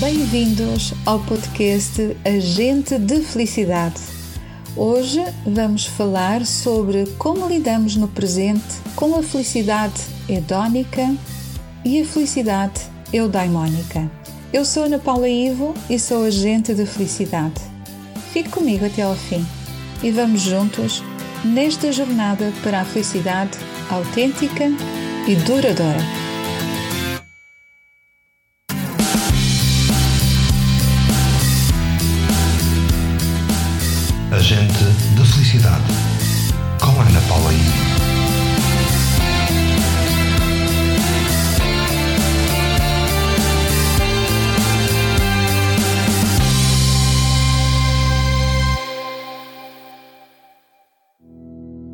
Bem-vindos ao podcast Agente de Felicidade. Hoje vamos falar sobre como lidamos no presente com a felicidade hedónica e a felicidade eudaimónica. Eu sou Ana Paula Ivo e sou agente de felicidade. Fique comigo até ao fim e vamos juntos nesta jornada para a felicidade autêntica e duradoura. Agente de Felicidade, com Ana Paula I.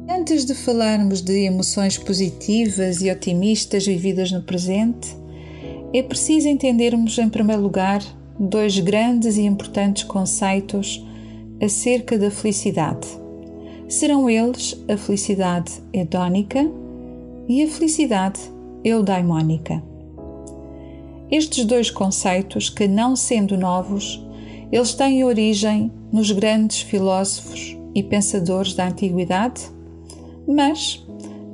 Antes de falarmos de emoções positivas e otimistas vividas no presente, é preciso entendermos, em primeiro lugar, dois grandes e importantes conceitos acerca da felicidade. Serão eles a felicidade hedónica e a felicidade eudaimónica. Estes dois conceitos, que não sendo novos, eles têm origem nos grandes filósofos e pensadores da antiguidade, mas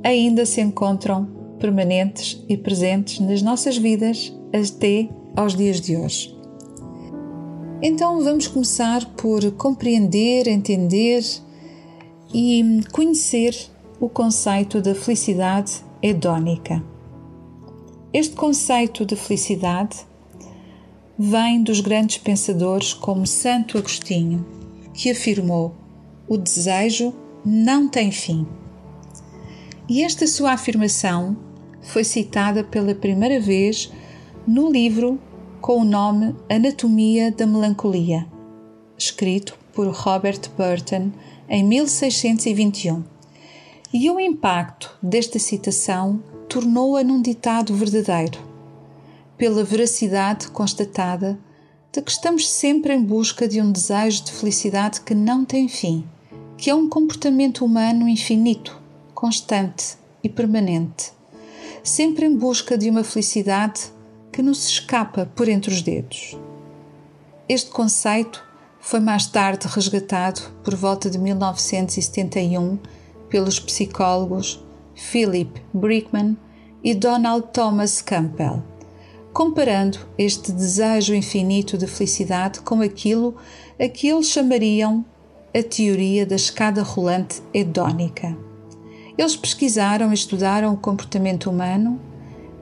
ainda se encontram permanentes e presentes nas nossas vidas até aos dias de hoje. Então vamos começar por compreender, entender e conhecer o conceito da felicidade hedónica. Este conceito de felicidade vem dos grandes pensadores como Santo Agostinho, que afirmou: o desejo não tem fim. E esta sua afirmação foi citada pela primeira vez no livro com o nome Anatomia da Melancolia, escrito por Robert Burton em 1621. E o impacto desta citação tornou-a num ditado verdadeiro, pela veracidade constatada de que estamos sempre em busca de um desejo de felicidade que não tem fim, que é um comportamento humano infinito, constante e permanente, sempre em busca de uma felicidade que nos escapa por entre os dedos. Este conceito foi mais tarde resgatado por volta de 1971 pelos psicólogos Philip Brickman e Donald Thomas Campbell, comparando este desejo infinito de felicidade com aquilo a que eles chamariam a teoria da escada rolante hedónica. Eles pesquisaram e estudaram o comportamento humano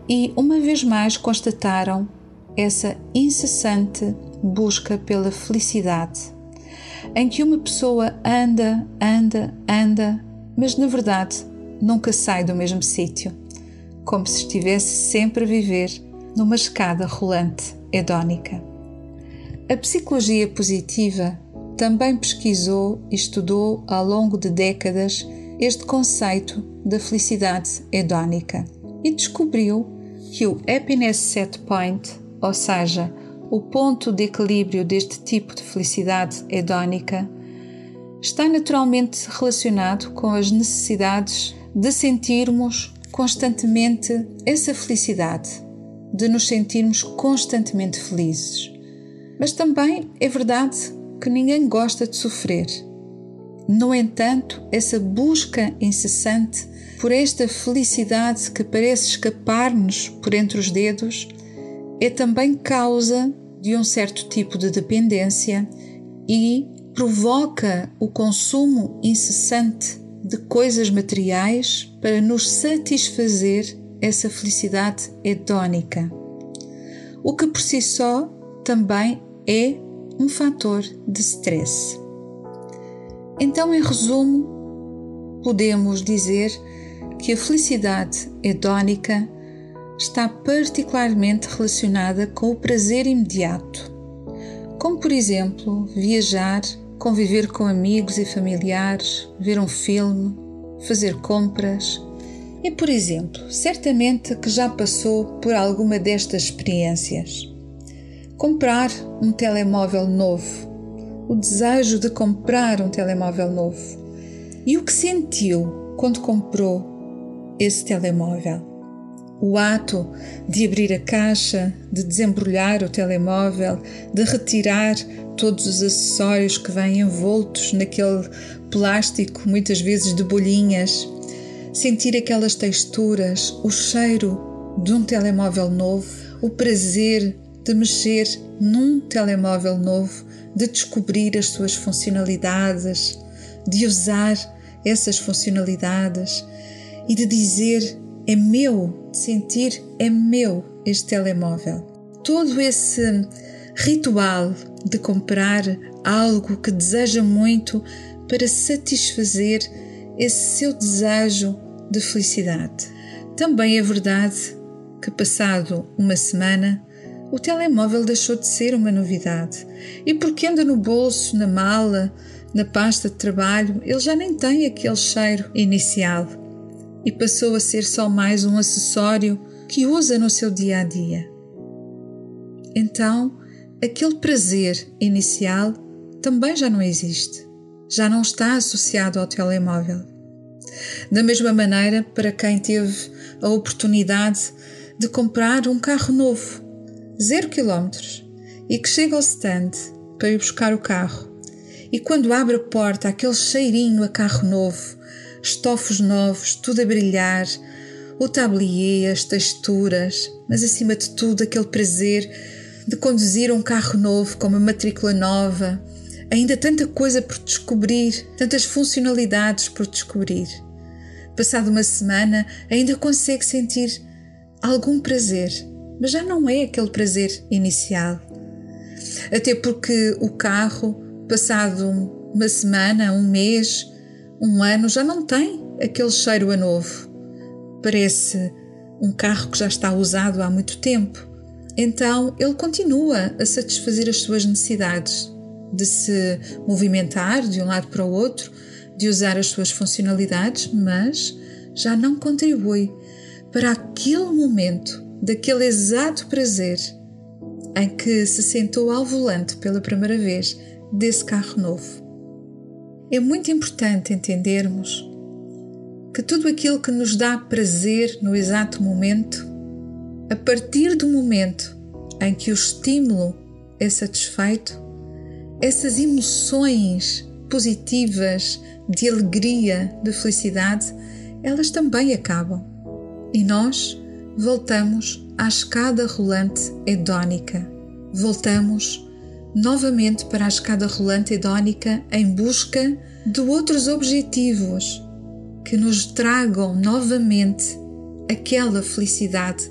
e, uma vez mais, constataram essa incessante busca pela felicidade, em que uma pessoa anda, anda, anda, mas na verdade nunca sai do mesmo sítio, como se estivesse sempre a viver numa escada rolante hedónica. A psicologia positiva também pesquisou e estudou ao longo de décadas este conceito da felicidade hedónica e descobriu que o happiness set point, ou seja, o ponto de equilíbrio deste tipo de felicidade hedónica, está naturalmente relacionado com as necessidades de sentirmos constantemente essa felicidade, de nos sentirmos constantemente felizes. Mas também é verdade que ninguém gosta de sofrer. No entanto, essa busca incessante por esta felicidade que parece escapar-nos por entre os dedos, é também causa de um certo tipo de dependência e provoca o consumo incessante de coisas materiais para nos satisfazer essa felicidade hedónica, o que por si só também é um fator de stress. Então, em resumo, podemos dizer que a felicidade hedónica está particularmente relacionada com o prazer imediato, como por exemplo viajar, conviver com amigos e familiares, ver um filme, fazer compras. E por exemplo, certamente que já passou por alguma destas experiências. Comprar um telemóvel novo, o desejo de comprar um telemóvel novo. E o que sentiu quando comprou esse telemóvel. O ato de abrir a caixa, de desembrulhar o telemóvel, de retirar todos os acessórios que vêm envoltos naquele plástico, muitas vezes de bolhinhas, sentir aquelas texturas, o cheiro de um telemóvel novo, o prazer de mexer num telemóvel novo, de descobrir as suas funcionalidades, de usar essas funcionalidades e de dizer é meu, de sentir é meu este telemóvel. Todo esse ritual de comprar algo que deseja muito para satisfazer esse seu desejo de felicidade. Também é verdade que, passado uma semana, o telemóvel deixou de ser uma novidade e, porque anda no bolso, na mala, na pasta de trabalho, ele já nem tem aquele cheiro inicial e passou a ser só mais um acessório que usa no seu dia a dia. Então, aquele prazer inicial também já não existe, já não está associado ao telemóvel. Da mesma maneira, para quem teve a oportunidade de comprar um carro novo, zero quilómetros, e que chega ao stand para ir buscar o carro, e quando abre a porta, aquele cheirinho a carro novo, estofos novos, tudo a brilhar, o tablier, as texturas, mas acima de tudo aquele prazer de conduzir um carro novo com uma matrícula nova, ainda tanta coisa por descobrir, tantas funcionalidades por descobrir. Passado uma semana, ainda consegue sentir algum prazer, mas já não é aquele prazer inicial. Até porque o carro, passado uma semana, um mês, um ano, já não tem aquele cheiro a novo. Parece um carro que já está usado há muito tempo. Então ele continua a satisfazer as suas necessidades de se movimentar de um lado para o outro, de usar as suas funcionalidades, mas já não contribui para aquele momento, daquele exato prazer em que se sentou ao volante pela primeira vez desse carro novo. É muito importante entendermos que tudo aquilo que nos dá prazer no exato momento a partir do momento em que o estímulo é satisfeito, essas emoções positivas de alegria, de felicidade, elas também acabam. E nós voltamos à escada rolante hedónica. Voltamos novamente para a escada rolante hedónica em busca de outros objetivos que nos tragam novamente aquela felicidade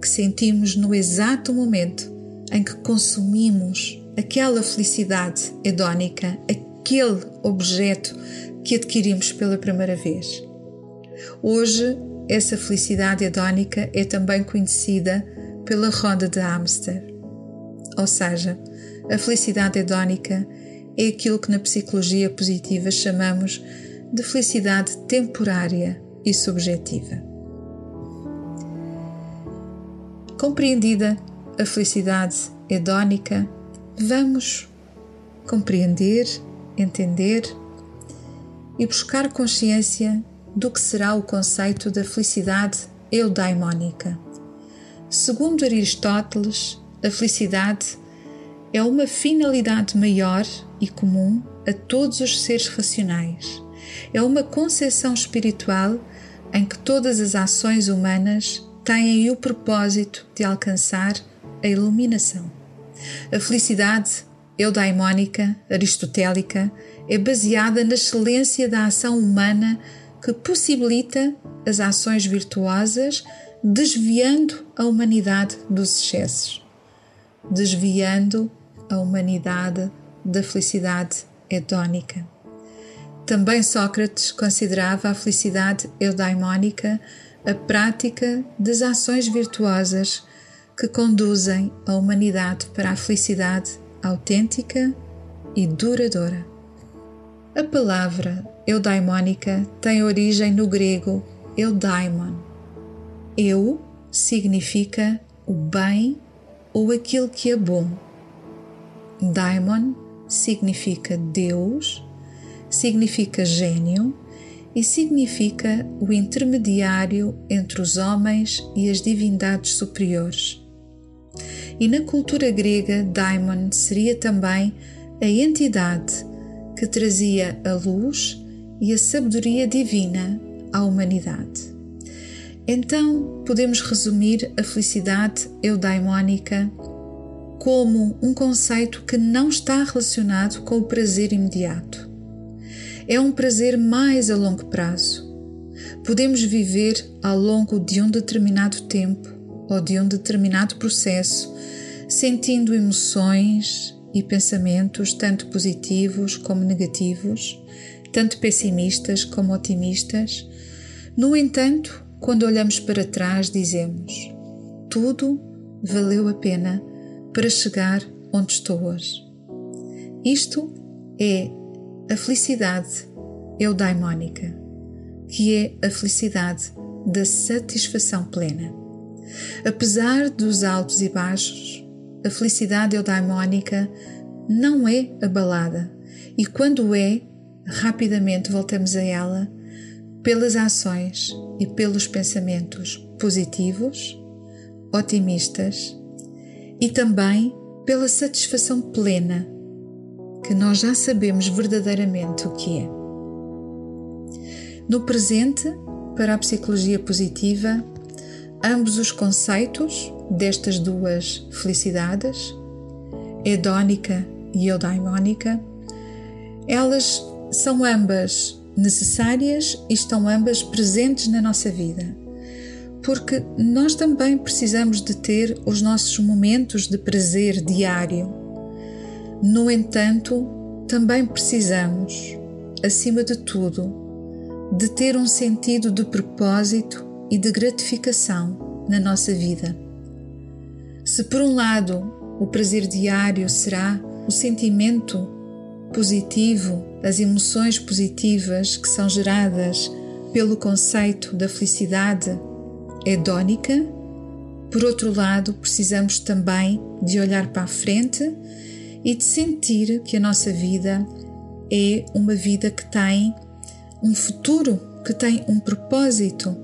que sentimos no exato momento em que consumimos aquela felicidade hedónica, aquele objeto que adquirimos pela primeira vez. Hoje, essa felicidade hedónica é também conhecida pela roda de Amster. Ou seja, a felicidade hedónica é aquilo que na psicologia positiva chamamos de felicidade temporária e subjetiva. Compreendida a felicidade hedónica, vamos compreender, entender e buscar consciência do que será o conceito da felicidade eudaimónica. Segundo Aristóteles, a felicidade é uma finalidade maior e comum a todos os seres racionais. É uma concepção espiritual em que todas as ações humanas têm o propósito de alcançar a iluminação. A felicidade eudaimónica, aristotélica, é baseada na excelência da ação humana que possibilita as ações virtuosas, desviando a humanidade dos excessos, desviando a humanidade da felicidade hedónica. Também Sócrates considerava a felicidade eudaimónica a prática das ações virtuosas que conduzem a humanidade para a felicidade autêntica e duradoura. A palavra eudaimônica tem origem no grego eudaimon. Eu significa o bem ou aquilo que é bom. Daimon significa Deus, significa gênio e significa o intermediário entre os homens e as divindades superiores. E na cultura grega, Daimon seria também a entidade que trazia a luz e a sabedoria divina à humanidade. Então, podemos resumir a felicidade eudaimónica como um conceito que não está relacionado com o prazer imediato. É um prazer mais a longo prazo. Podemos viver ao longo de um determinado tempo ou de um determinado processo, sentindo emoções e pensamentos tanto positivos como negativos, tanto pessimistas como otimistas. No entanto, quando olhamos para trás, dizemos: tudo valeu a pena para chegar onde estou hoje. Isto é a felicidade eudaimónica, que é a felicidade da satisfação plena. Apesar dos altos e baixos, a felicidade eudaimónica não é abalada e quando é, rapidamente voltamos a ela pelas ações e pelos pensamentos positivos, otimistas e também pela satisfação plena que nós já sabemos verdadeiramente o que é. No presente, para a psicologia positiva, ambos os conceitos destas duas felicidades, hedónica e eudaimónica, elas são ambas necessárias e estão ambas presentes na nossa vida porque nós também precisamos de ter os nossos momentos de prazer diário. No entanto, também precisamos, acima de tudo, de ter um sentido de propósito e de gratificação na nossa vida. Se por um lado o prazer diário será o sentimento positivo, as emoções positivas que são geradas pelo conceito da felicidade hedónica. Por outro lado, precisamos também de olhar para a frente e de sentir que a nossa vida é uma vida que tem um futuro, que tem um propósito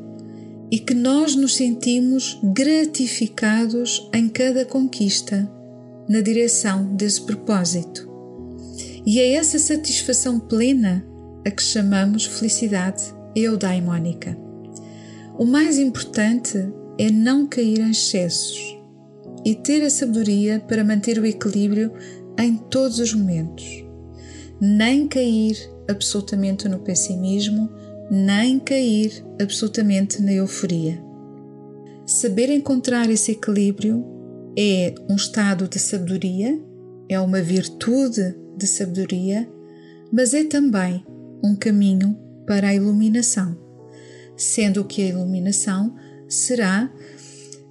e que nós nos sentimos gratificados em cada conquista na direção desse propósito. E é essa satisfação plena a que chamamos felicidade eudaimónica. O mais importante é não cair em excessos e ter a sabedoria para manter o equilíbrio em todos os momentos. Nem cair absolutamente no pessimismo, nem cair absolutamente na euforia. Saber encontrar esse equilíbrio é um estado de sabedoria, é uma virtude de sabedoria, mas é também um caminho para a iluminação sendo que a iluminação será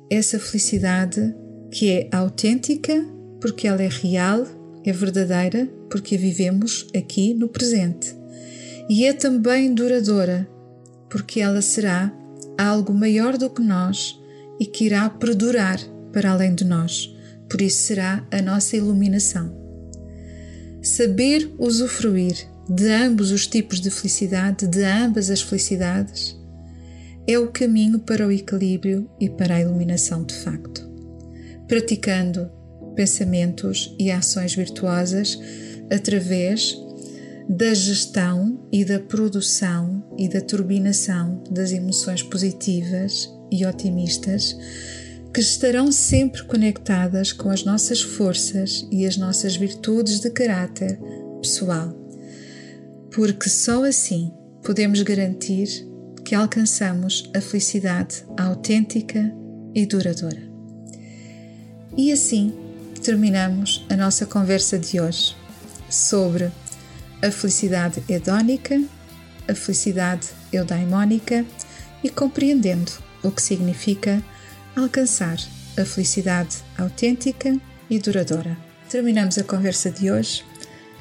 essa felicidade que é autêntica, porque ela é real, é verdadeira, porque a vivemos aqui no presente. E é também duradoura, porque ela será algo maior do que nós e que irá perdurar para além de nós. Por isso será a nossa iluminação. Saber usufruir de ambos os tipos de felicidade, de ambas as felicidades, é o caminho para o equilíbrio e para a iluminação de facto. Praticando pensamentos e ações virtuosas através da gestão e da produção e da turbinação das emoções positivas e otimistas que estarão sempre conectadas com as nossas forças e as nossas virtudes de caráter pessoal, porque só assim podemos garantir que alcançamos a felicidade autêntica e duradoura. E assim terminamos a nossa conversa de hoje sobre a felicidade hedónica, a felicidade eudaimónica e compreendendo o que significa alcançar a felicidade autêntica e duradoura. Terminamos a conversa de hoje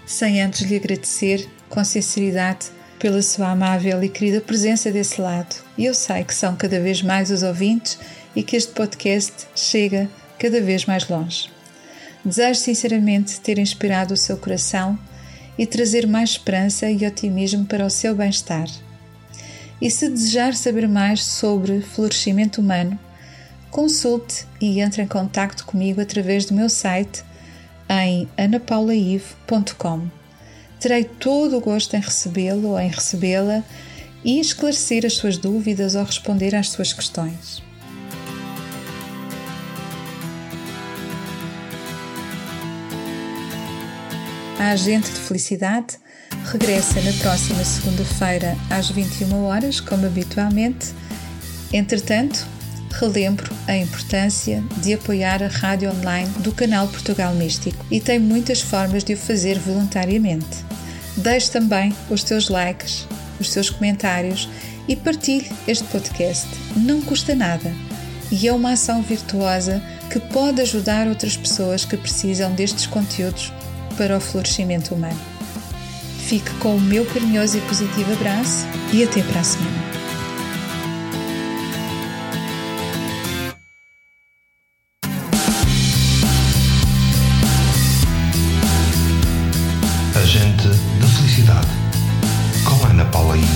sem antes lhe agradecer com sinceridade pela sua amável e querida presença desse lado. E eu sei que são cada vez mais os ouvintes e que este podcast chega cada vez mais longe. Desejo sinceramente ter inspirado o seu coração e trazer mais esperança e otimismo para o seu bem-estar. E se desejar saber mais sobre florescimento humano, consulte e entre em contato comigo através do meu site em anapaulaive.com. Terei todo o gosto em recebê-lo ou em recebê-la e esclarecer as suas dúvidas ou responder às suas questões. A Agente de Felicidade regressa na próxima segunda-feira às 21 horas, como habitualmente. Entretanto, relembro a importância de apoiar a rádio online do canal Portugal Místico e tem muitas formas de o fazer voluntariamente. Deixe também os seus likes, os seus comentários e partilhe este podcast. Não custa nada e é uma ação virtuosa que pode ajudar outras pessoas que precisam destes conteúdos para o florescimento humano. Fique com o meu carinhoso e positivo abraço e até para a semana. Kolena palejí.